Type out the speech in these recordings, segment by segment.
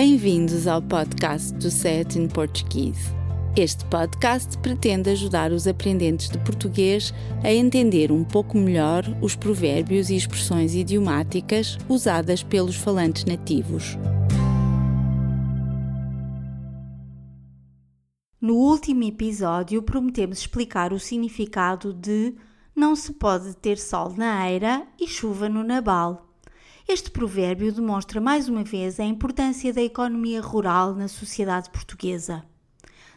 Bem-vindos ao podcast do Set in Portuguese. Este podcast pretende ajudar os aprendentes de português a entender um pouco melhor os provérbios e expressões idiomáticas usadas pelos falantes nativos. No último episódio, prometemos explicar o significado de não se pode ter sol na eira e chuva no nabal. Este provérbio demonstra mais uma vez a importância da economia rural na sociedade portuguesa.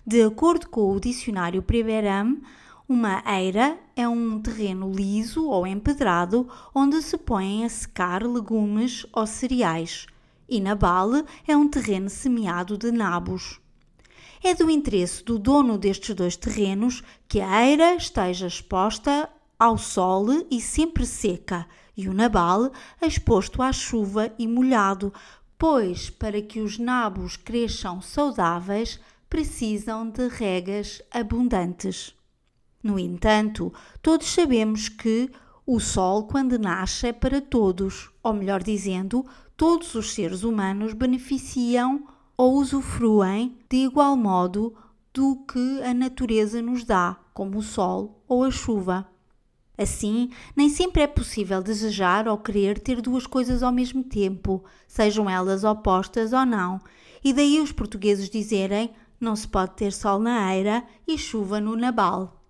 De acordo com o dicionário Priberam, uma eira é um terreno liso ou empedrado onde se põem a secar legumes ou cereais, e nabal é um terreno semeado de nabos. É do interesse do dono destes dois terrenos que a eira esteja exposta ao sol e sempre seca, e o nabal exposto à chuva e molhado, pois para que os nabos cresçam saudáveis precisam de regas abundantes. No entanto, todos sabemos que o sol, quando nasce, é para todos, ou melhor dizendo, todos os seres humanos beneficiam ou usufruem de igual modo do que a natureza nos dá, como o sol ou a chuva. Assim, nem sempre é possível desejar ou querer ter duas coisas ao mesmo tempo, sejam elas opostas ou não, e daí os portugueses dizerem não se pode ter sol na eira e chuva no nabal.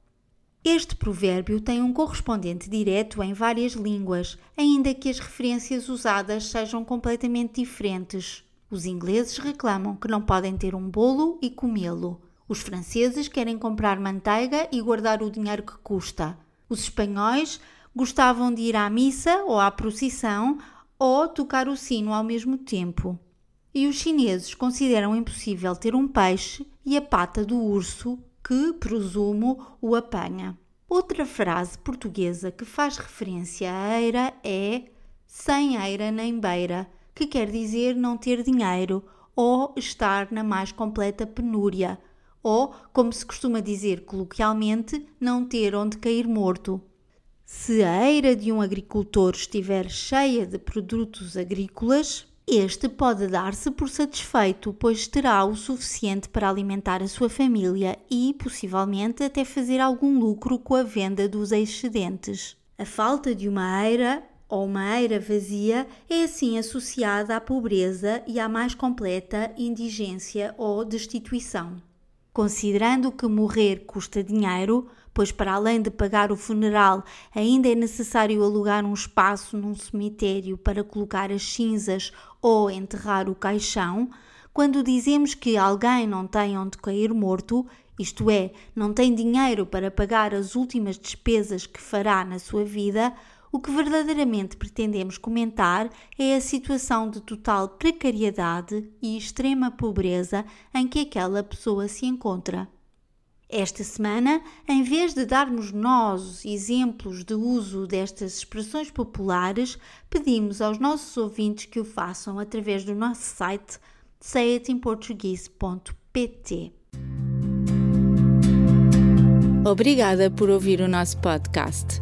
Este provérbio tem um correspondente direto em várias línguas, ainda que as referências usadas sejam completamente diferentes. Os ingleses reclamam que não podem ter um bolo e comê-lo. Os franceses querem comprar manteiga e guardar o dinheiro que custa. Os espanhóis gostavam de ir à missa ou à procissão ou tocar o sino ao mesmo tempo. E os chineses consideram impossível ter um peixe e a pata do urso que, presumo, o apanha. Outra frase portuguesa que faz referência à eira é sem eira nem beira, que quer dizer não ter dinheiro ou estar na mais completa penúria, ou, como se costuma dizer coloquialmente, não ter onde cair morto. Se a eira de um agricultor estiver cheia de produtos agrícolas, este pode dar-se por satisfeito, pois terá o suficiente para alimentar a sua família e, possivelmente, até fazer algum lucro com a venda dos excedentes. A falta de uma eira ou uma eira vazia é assim associada à pobreza e à mais completa indigência ou destituição. Considerando que morrer custa dinheiro, pois para além de pagar o funeral, ainda é necessário alugar um espaço num cemitério para colocar as cinzas ou enterrar o caixão, quando dizemos que alguém não tem onde cair morto, isto é, não tem dinheiro para pagar as últimas despesas que fará na sua vida, o que verdadeiramente pretendemos comentar é a situação de total precariedade e extrema pobreza em que aquela pessoa se encontra. Esta semana, em vez de darmos nós exemplos de uso destas expressões populares, pedimos aos nossos ouvintes que o façam através do nosso site seiatimportuguese.pt. Obrigada por ouvir o nosso podcast.